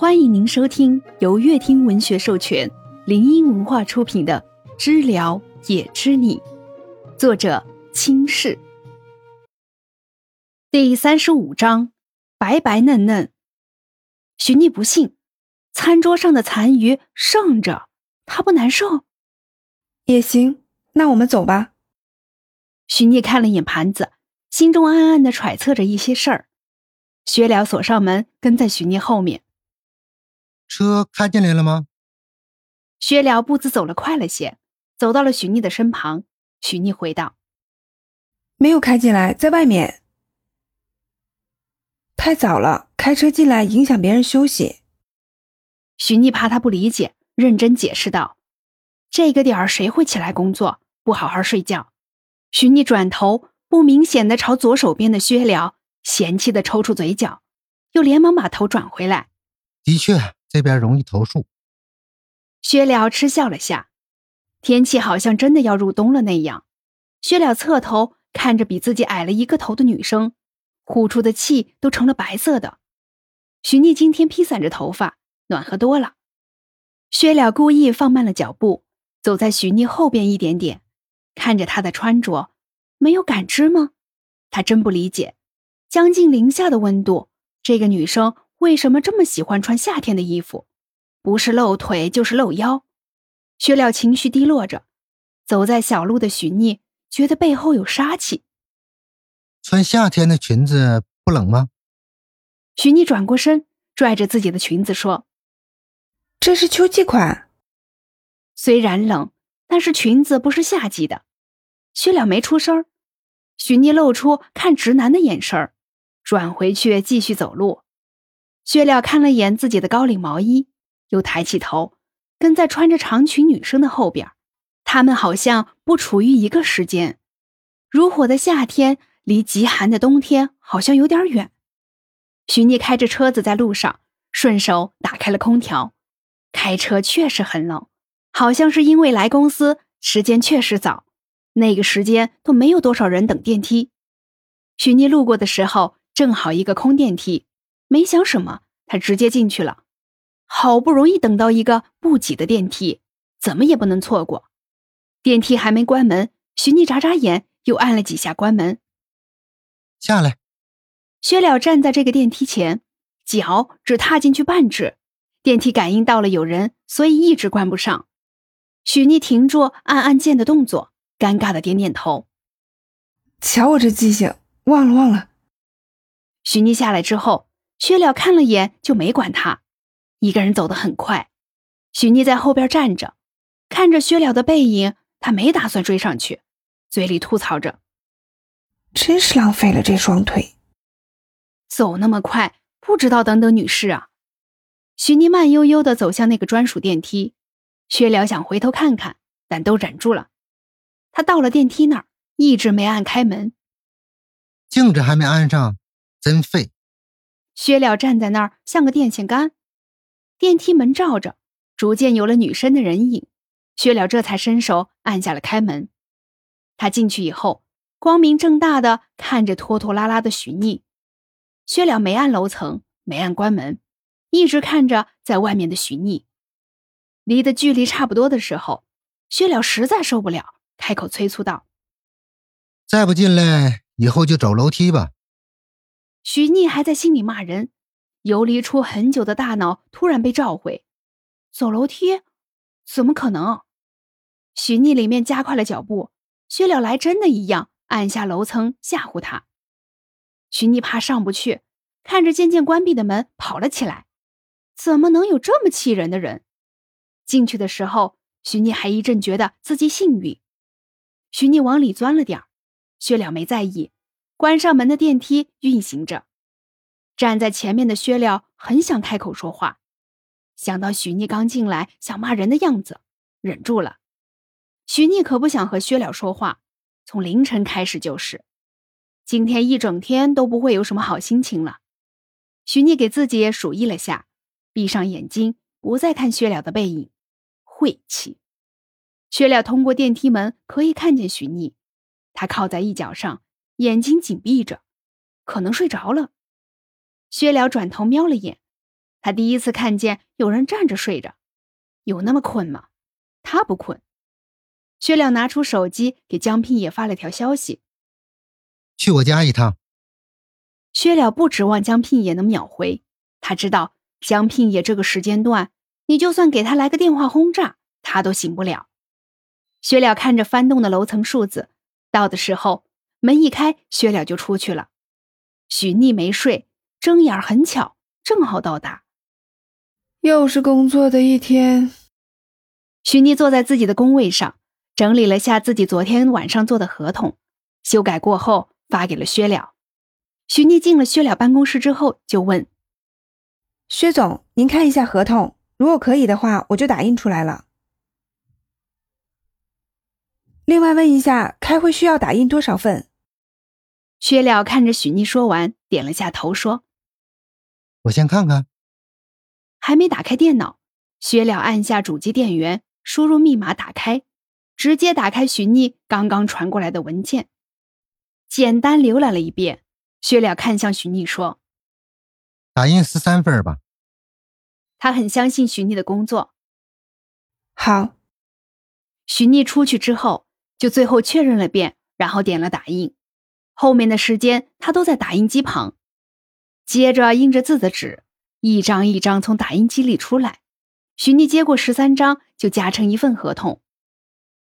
欢迎您收听由乐听文学授权、林音文化出品的《知了也知你》，作者清世。第三十五章：白白嫩嫩。许逆不信，餐桌上的残余剩着，他不难受。也行，那我们走吧。许逆看了眼盘子，心中暗暗的揣测着一些事儿。薛了锁上门，跟在许逆后面。车开进来了吗？薛辽步子走了快了些，走到了许逆的身旁。许逆回道：“没有开进来，在外面。太早了，开车进来影响别人休息。”许逆怕他不理解，认真解释道：“这个点儿谁会起来工作，不好好睡觉？”许逆转头，不明显的朝左手边的薛辽嫌弃的抽出嘴角，又连忙把头转回来。的确。这边容易投诉。薛了嗤笑了下，天气好像真的要入冬了那样。薛了侧头看着比自己矮了一个头的女生，呼出的气都成了白色的。许逆今天披散着头发，暖和多了。薛了故意放慢了脚步，走在许逆后边一点点，看着她的穿着，没有感知吗？他真不理解，将近零下的温度，这个女生。为什么这么喜欢穿夏天的衣服？不是露腿就是露腰。薛了情绪低落着，走在小路的许逆觉得背后有杀气。穿夏天的裙子不冷吗？许逆转过身，拽着自己的裙子说：“这是秋季款。虽然冷，但是裙子不是夏季的。”薛了没出声许逆露出看直男的眼神转回去继续走路。薛了看了眼自己的高领毛衣，又抬起头，跟在穿着长裙女生的后边。他们好像不处于一个时间。如火的夏天离极寒的冬天好像有点远。许逆开着车子在路上，顺手打开了空调。开车确实很冷，好像是因为来公司时间确实早，那个时间都没有多少人等电梯。许逆路过的时候，正好一个空电梯。没想什么，他直接进去了。好不容易等到一个不挤的电梯，怎么也不能错过。电梯还没关门，徐妮眨眨眼，又按了几下关门。下来。薛了站在这个电梯前，脚只踏进去半指，电梯感应到了有人，所以一直关不上。许逆停住按按键的动作，尴尬的点点头。瞧我这记性，忘了忘了。许逆下来之后。薛了看了眼，就没管他，一个人走得很快。许妮在后边站着，看着薛了的背影，他没打算追上去，嘴里吐槽着：“真是浪费了这双腿，走那么快，不知道等等女士啊。”许妮慢悠悠的走向那个专属电梯，薛了想回头看看，但都忍住了。他到了电梯那儿，一直没按开门，镜子还没安上，真废。薛了站在那儿，像个电线杆。电梯门照着，逐渐有了女生的人影。薛了这才伸手按下了开门。他进去以后，光明正大的看着拖拖拉拉的许逆。薛了没按楼层，没按关门，一直看着在外面的许逆。离的距离差不多的时候，薛了实在受不了，开口催促道：“再不进来，以后就走楼梯吧。”许逆还在心里骂人，游离出很久的大脑突然被召回，走楼梯？怎么可能？许逆里面加快了脚步，薛了来真的一样按下楼层吓唬他。许逆怕上不去，看着渐渐关闭的门跑了起来。怎么能有这么气人的人？进去的时候，许逆还一阵觉得自己幸运。许逆往里钻了点薛了没在意。关上门的电梯运行着，站在前面的薛了很想开口说话，想到许逆刚进来想骂人的样子，忍住了。许逆可不想和薛了说话，从凌晨开始就是，今天一整天都不会有什么好心情了。许逆给自己数一了下，闭上眼睛，不再看薛了的背影，晦气。薛了通过电梯门可以看见许逆，他靠在一角上。眼睛紧闭着，可能睡着了。薛了转头瞄了眼，他第一次看见有人站着睡着，有那么困吗？他不困。薛了拿出手机给江聘也发了条消息：“去我家一趟。”薛了不指望江聘也能秒回，他知道江聘也这个时间段，你就算给他来个电话轰炸，他都醒不了。薛了看着翻动的楼层数字，到的时候门一开，薛了就出去了。许逆没睡，睁眼很巧，正好到达。又是工作的一天。许逆坐在自己的工位上，整理了下自己昨天晚上做的合同，修改过后发给了薛了。许逆进了薛了办公室之后，就问：“薛总，您看一下合同，如果可以的话，我就打印出来了。另外问一下，开会需要打印多少份？”薛了看着许逆说完，点了下头，说：“我先看看。”还没打开电脑，薛了按下主机电源，输入密码打开，直接打开许逆刚刚传过来的文件，简单浏览了一遍。薛了看向许逆说：“打印十三份吧。”他很相信许逆的工作。好。许逆出去之后，就最后确认了遍，然后点了打印。后面的时间，他都在打印机旁，接着印着字的纸。一张一张从打印机里出来，许妮接过十三张，就夹成一份合同。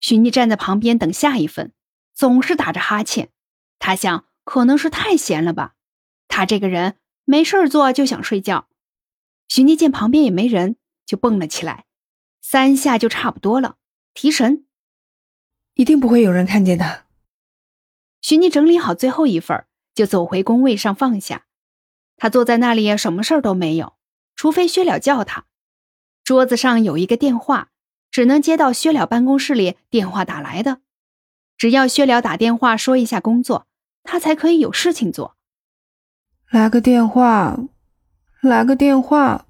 许妮站在旁边等下一份，总是打着哈欠。他想，可能是太闲了吧。他这个人没事做就想睡觉。许妮见旁边也没人，就蹦了起来，三下就差不多了，提神。一定不会有人看见的。许逆整理好最后一份，就走回工位上放下。他坐在那里，什么事儿都没有，除非薛了叫他。桌子上有一个电话，只能接到薛了办公室里电话打来的。只要薛了打电话说一下工作，他才可以有事情做。来个电话，来个电话。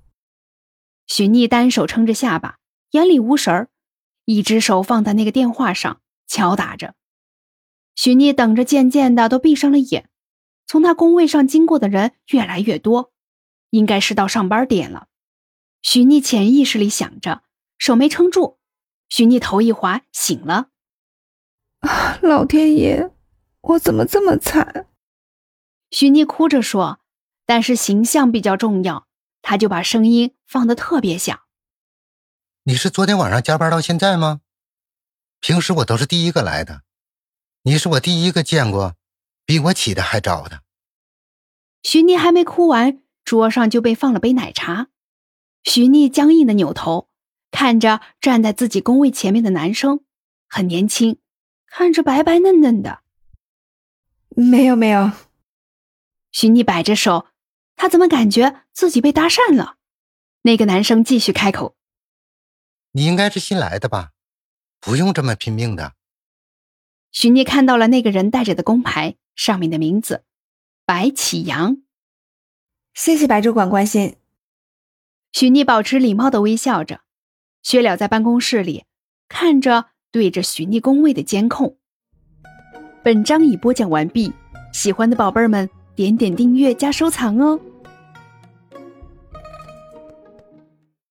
许逆单手撑着下巴，眼里无神儿，一只手放在那个电话上敲打着。许逆等着，渐渐的都闭上了眼。从他工位上经过的人越来越多，应该是到上班点了。许逆潜意识里想着，手没撑住，许逆头一滑醒了。啊，老天爷，我怎么这么惨？许逆哭着说，但是形象比较重要，他就把声音放得特别响。你是昨天晚上加班到现在吗？平时我都是第一个来的，你是我第一个见过。比我起的还早的。徐妮还没哭完，桌上就被放了杯奶茶。徐妮僵硬的扭头，看着站在自己工位前面的男生，很年轻，看着白白嫩嫩的。没有没有。徐妮摆着手，她怎么感觉自己被搭讪了？那个男生继续开口：“你应该是新来的吧？不用这么拼命的。”徐妮看到了那个人带着的工牌。上面的名字，白启阳。谢谢白主管关心。许聂保持礼貌的微笑着。薛了在办公室里看着对着许逆工位的监控。本章已播讲完毕，喜欢的宝贝们点点订阅加收藏哦。